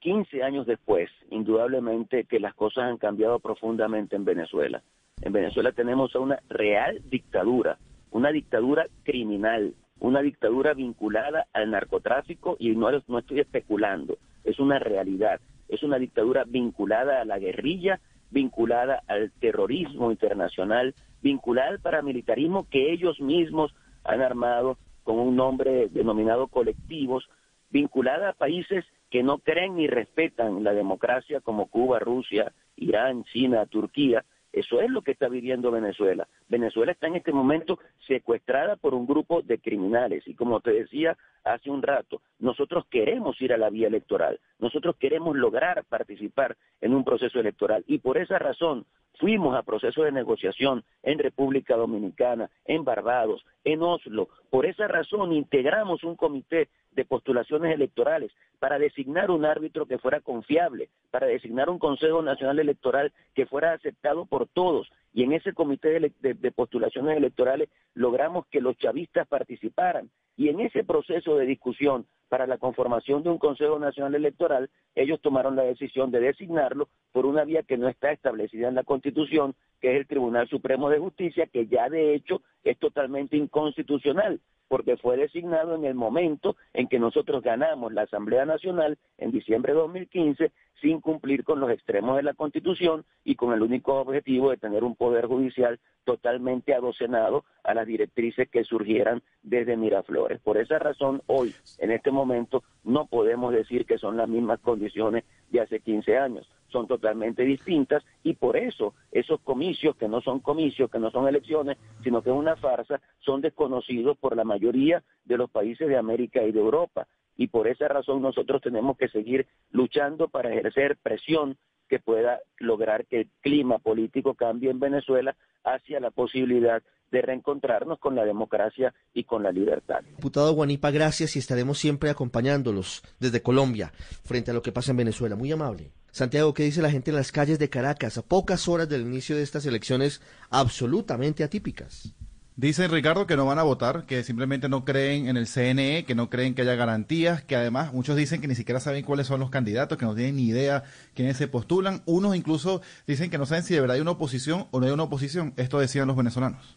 15 años después, indudablemente que las cosas han cambiado profundamente en Venezuela. En Venezuela tenemos una real dictadura, una dictadura criminal, una dictadura vinculada al narcotráfico y no, no estoy especulando, es una realidad, es una dictadura vinculada a la guerrilla, vinculada al terrorismo internacional, vinculada al paramilitarismo que ellos mismos han armado con un nombre denominado colectivos, vinculada a países que no creen ni respetan la democracia como Cuba, Rusia, Irán, China, Turquía, eso es lo que está viviendo Venezuela. Venezuela está en este momento secuestrada por un grupo de criminales. Y como te decía hace un rato, nosotros queremos ir a la vía electoral, nosotros queremos lograr participar en un proceso electoral. Y por esa razón fuimos a procesos de negociación en República Dominicana, en Barbados, en Oslo. Por esa razón integramos un comité de postulaciones electorales para designar un árbitro que fuera confiable, para designar un Consejo Nacional Electoral que fuera aceptado por todos. Y en ese comité de, postulaciones electorales logramos que los chavistas participaran. Y en ese proceso de discusión para la conformación de un Consejo Nacional Electoral, ellos tomaron la decisión de designarlo por una vía que no está establecida en la Constitución, que es el Tribunal Supremo de Justicia, que ya de hecho es totalmente inconstitucional, porque fue designado en el momento en que nosotros ganamos la Asamblea Nacional en diciembre de 2015 sin cumplir con los extremos de la Constitución y con el único objetivo de tener un poder judicial totalmente adocenado a las directrices que surgieran desde Miraflores. Por esa razón, hoy, en este momento, no podemos decir que son las mismas condiciones de hace 15 años, son totalmente distintas y por eso esos comicios, que no son comicios, que no son elecciones, sino que es una farsa, son desconocidos por la mayoría de los países de América y de Europa y por esa razón nosotros tenemos que seguir luchando para ejercer presión que pueda lograr que el clima político cambie en Venezuela hacia la posibilidad de reencontrarnos con la democracia y con la libertad. Diputado Guanipa, gracias y estaremos siempre acompañándolos desde Colombia frente a lo que pasa en Venezuela. Muy amable. Santiago, ¿qué dice la gente en las calles de Caracas a pocas horas del inicio de estas elecciones absolutamente atípicas? Dicen, Ricardo, que no van a votar, que simplemente no creen en el CNE, que no creen que haya garantías, que además muchos dicen que ni siquiera saben cuáles son los candidatos, que no tienen ni idea quiénes se postulan. Unos incluso dicen que no saben si de verdad hay una oposición o no hay una oposición. Esto decían los venezolanos.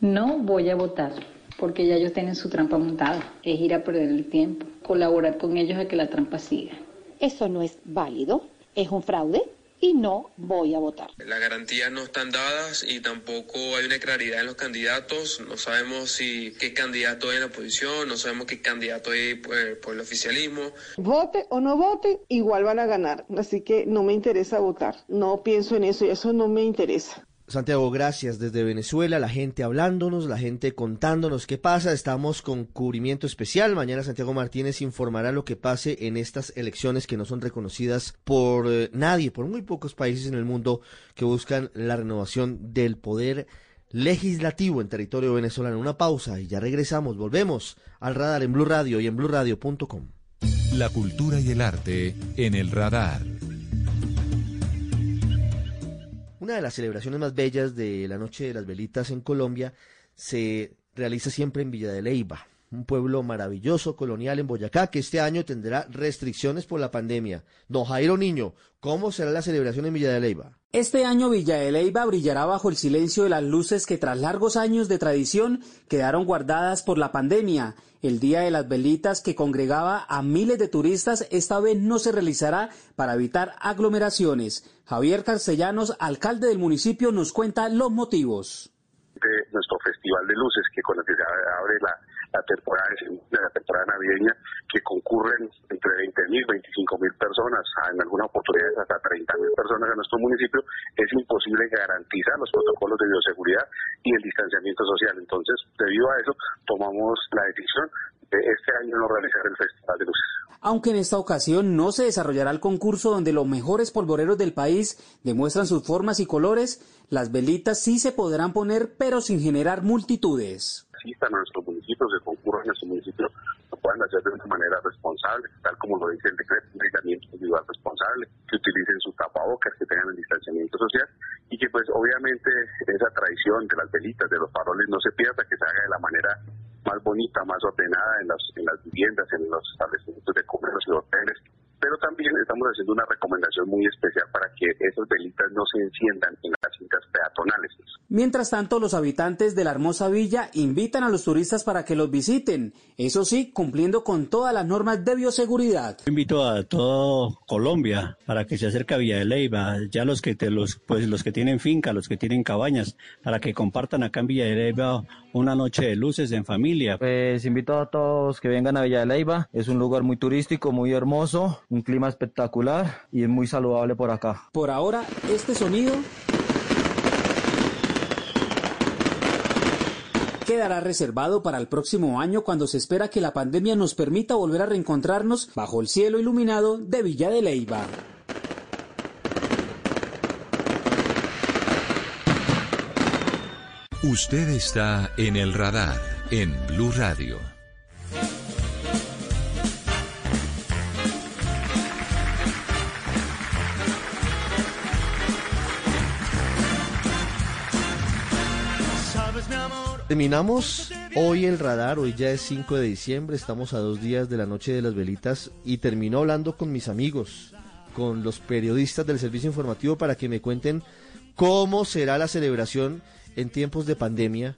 No voy a votar, porque ya ellos tienen su trampa montada. Es ir a perder el tiempo, colaborar con ellos a que la trampa siga. Eso no es válido, es un fraude y no voy a votar. Las garantías no están dadas y tampoco hay una claridad en los candidatos. No sabemos si qué candidato hay en la oposición, no sabemos qué candidato hay por, por el oficialismo. Vote o no vote, igual van a ganar. Así que no me interesa votar. No pienso en eso y eso no me interesa. Santiago, gracias desde Venezuela, la gente hablándonos, la gente contándonos qué pasa. Estamos con cubrimiento especial. Mañana Santiago Martínez informará lo que pase en estas elecciones que no son reconocidas por eh, nadie, por muy pocos países en el mundo que buscan la renovación del poder legislativo en territorio venezolano. Una pausa y ya regresamos, volvemos al radar en Blue Radio y en bluradio.com. La cultura y el arte en el radar. Una de las celebraciones más bellas de la Noche de las Velitas en Colombia se realiza siempre en Villa de Leyva, un pueblo maravilloso colonial en Boyacá que este año tendrá restricciones por la pandemia. Don Jairo Niño, ¿cómo será la celebración en Villa de Leyva? Este año Villa de Leyva brillará bajo el silencio de las luces que tras largos años de tradición quedaron guardadas por la pandemia. El Día de las Velitas que congregaba a miles de turistas esta vez no se realizará para evitar aglomeraciones. Javier Carcellanos, alcalde del municipio, nos cuenta los motivos. De nuestro festival de luces que con el que se abre la, la temporada la temporada navideña que concurren entre 20.000 y 25.000 personas, en algunas oportunidades hasta 30.000 personas en nuestro municipio, es imposible garantizar los protocolos de bioseguridad y el distanciamiento social. Entonces, debido a eso, tomamos la decisión de este año no realizar el Festival de Luces. Aunque en esta ocasión no se desarrollará el concurso donde los mejores polvoreros del país demuestran sus formas y colores, las velitas sí se podrán poner, pero sin generar multitudes asistan a nuestros municipios, que concurran a nuestro municipio, lo puedan hacer de una manera responsable, tal como lo dice el decreto de aislamiento individual responsable, que utilicen sus tapabocas, que tengan el distanciamiento social y que pues obviamente esa tradición de las velitas, de los faroles no se pierda, que se haga de la manera más bonita, más ordenada en las, en las viviendas, en los establecimientos de comercio y hoteles, pero también estamos haciendo una recomendación muy especial para que esas velitas no se enciendan en las cintas peatonales. Mientras tanto, los habitantes de la hermosa villa invitan a los turistas para que los visiten, eso sí, cumpliendo con todas las normas de bioseguridad. Invito a todo Colombia para que se acerque a Villa de Leyva, ya los que te, los pues los que tienen finca, los que tienen cabañas, para que compartan acá en Villa de Leyva una noche de luces en familia. Pues invito a todos que vengan a Villa de Leyva, es un lugar muy turístico, muy hermoso, un clima espectacular y es muy saludable por acá. Por ahora, este sonido quedará reservado para el próximo año cuando se espera que la pandemia nos permita volver a reencontrarnos bajo el cielo iluminado de Villa de Leyva. Usted está en el radar en Blue Radio. Terminamos hoy el radar, hoy ya es 5 de diciembre, estamos a dos días de la noche de las velitas y termino hablando con mis amigos, con los periodistas del servicio informativo para que me cuenten cómo será la celebración en tiempos de pandemia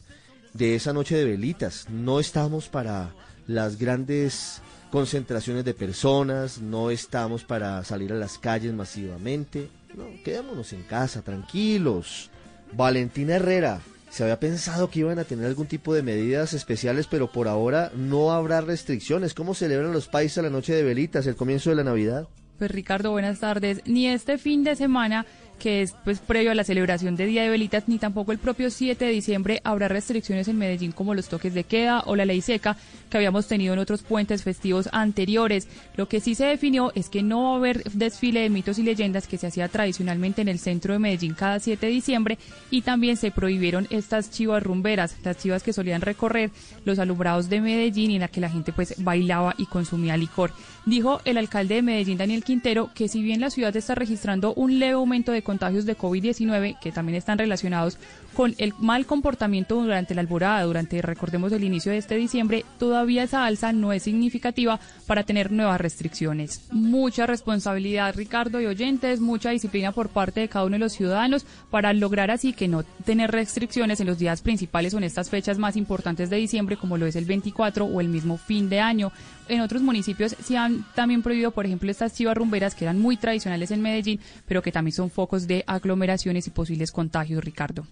de esa noche de velitas. No estamos para las grandes concentraciones de personas, no estamos para salir a las calles masivamente, no, quedémonos en casa, tranquilos. Valentina Herrera, se había pensado que iban a tener algún tipo de medidas especiales, pero por ahora no habrá restricciones. ¿Cómo celebran los países la noche de velitas, el comienzo de la Navidad? Pues Ricardo, buenas tardes. Ni este fin de semana que es pues previo a la celebración de Día de Velitas, ni tampoco el propio 7 de diciembre habrá restricciones en Medellín como los toques de queda o la ley seca que habíamos tenido en otros puentes festivos anteriores. Lo que sí se definió es que no va a haber desfile de mitos y leyendas que se hacía tradicionalmente en el centro de Medellín cada 7 de diciembre y también se prohibieron estas chivas rumberas, las chivas que solían recorrer los alumbrados de Medellín y en la que la gente pues bailaba y consumía licor. Dijo el alcalde de Medellín, Daniel Quintero, que si bien la ciudad está registrando un leve aumento de contagios de COVID-19, que también están relacionados con el mal comportamiento durante la alborada, durante, recordemos, el inicio de este diciembre, todavía esa alza no es significativa para tener nuevas restricciones. Mucha responsabilidad, Ricardo y oyentes, mucha disciplina por parte de cada uno de los ciudadanos para lograr así que no tener restricciones en los días principales o en estas fechas más importantes de diciembre, como lo es el 24 o el mismo fin de año. En otros municipios se han también prohibido, por ejemplo, estas chivas rumberas que eran muy tradicionales en Medellín, pero que también son focos de aglomeraciones y posibles contagios, Ricardo.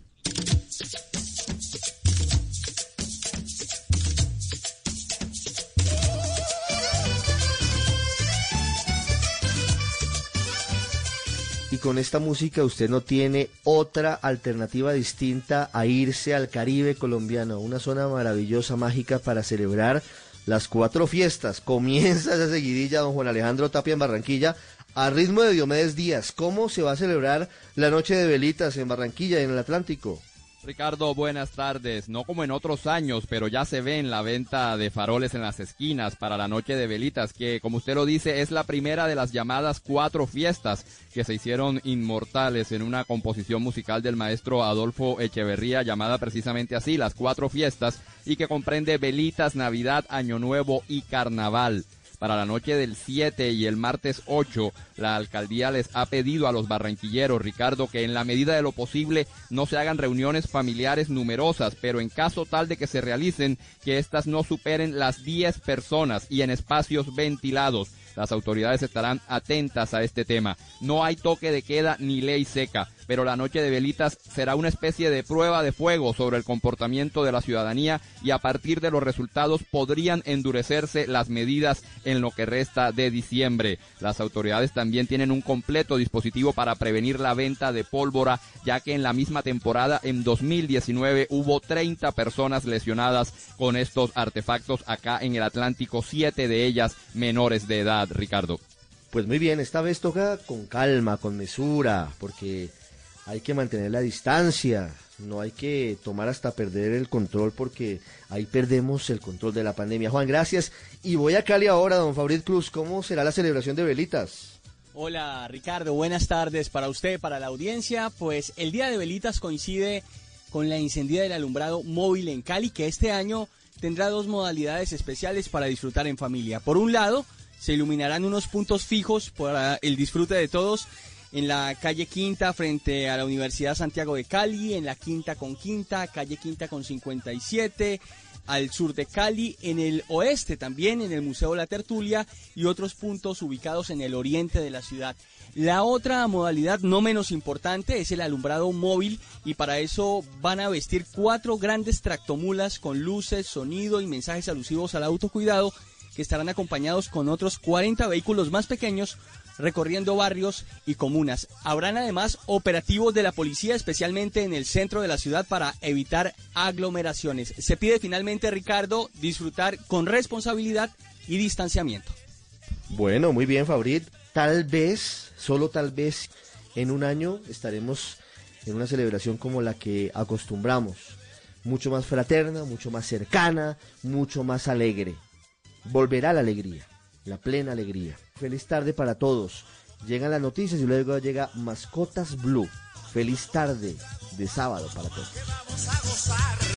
Y con esta música usted no tiene otra alternativa distinta a irse al Caribe colombiano, una zona maravillosa, mágica para celebrar las cuatro fiestas. Comienza esa seguidilla, don Juan Alejandro Tapia en Barranquilla, a ritmo de Diomedes Díaz. ¿Cómo se va a celebrar la noche de velitas en Barranquilla, en el Atlántico? Ricardo, buenas tardes. No como en otros años, pero ya se ve en la venta de faroles en las esquinas para la noche de velitas, que como usted lo dice, es la primera de las llamadas cuatro fiestas que se hicieron inmortales en una composición musical del maestro Adolfo Echeverría, llamada precisamente así, las cuatro fiestas, y que comprende velitas, Navidad, Año Nuevo y Carnaval para la noche del 7 y el martes 8, la alcaldía les ha pedido a los barranquilleros, Ricardo, que en la medida de lo posible no se hagan reuniones familiares numerosas, pero en caso tal de que se realicen, que éstas no superen las 10 personas y en espacios ventilados. Las autoridades estarán atentas a este tema. No hay toque de queda ni ley seca pero la noche de velitas será una especie de prueba de fuego sobre el comportamiento de la ciudadanía y a partir de los resultados podrían endurecerse las medidas en lo que resta de diciembre. Las autoridades también tienen un completo dispositivo para prevenir la venta de pólvora, ya que en la misma temporada en 2019 hubo 30 personas lesionadas con estos artefactos acá en el Atlántico, siete de ellas menores de edad, Ricardo. Pues muy bien, esta vez toca con calma, con mesura, porque hay que mantener la distancia, no hay que tomar hasta perder el control porque ahí perdemos el control de la pandemia. Juan, gracias. Y voy a Cali ahora, don Fabrit Cruz, ¿cómo será la celebración de velitas? Hola Ricardo, buenas tardes para usted, para la audiencia. Pues el Día de Velitas coincide con la encendida del alumbrado móvil en Cali, que este año tendrá dos modalidades especiales para disfrutar en familia. Por un lado, se iluminarán unos puntos fijos para el disfrute de todos en la calle Quinta frente a la Universidad Santiago de Cali, en la Quinta con Quinta, calle Quinta con 57, al sur de Cali, en el oeste también, en el Museo La Tertulia y otros puntos ubicados en el oriente de la ciudad. La otra modalidad no menos importante es el alumbrado móvil y para eso van a vestir cuatro grandes tractomulas con luces, sonido y mensajes alusivos al autocuidado que estarán acompañados con otros 40 vehículos más pequeños recorriendo barrios y comunas. Habrán además operativos de la policía, especialmente en el centro de la ciudad, para evitar aglomeraciones. Se pide finalmente, Ricardo, disfrutar con responsabilidad y distanciamiento. Bueno, muy bien, Fabrit. Tal vez, solo tal vez, en un año estaremos en una celebración como la que acostumbramos. Mucho más fraterna, mucho más cercana, mucho más alegre. Volverá la alegría la plena alegría. Feliz tarde para todos. Llegan las noticias y luego llega Mascotas Blue. Feliz tarde de sábado para todos.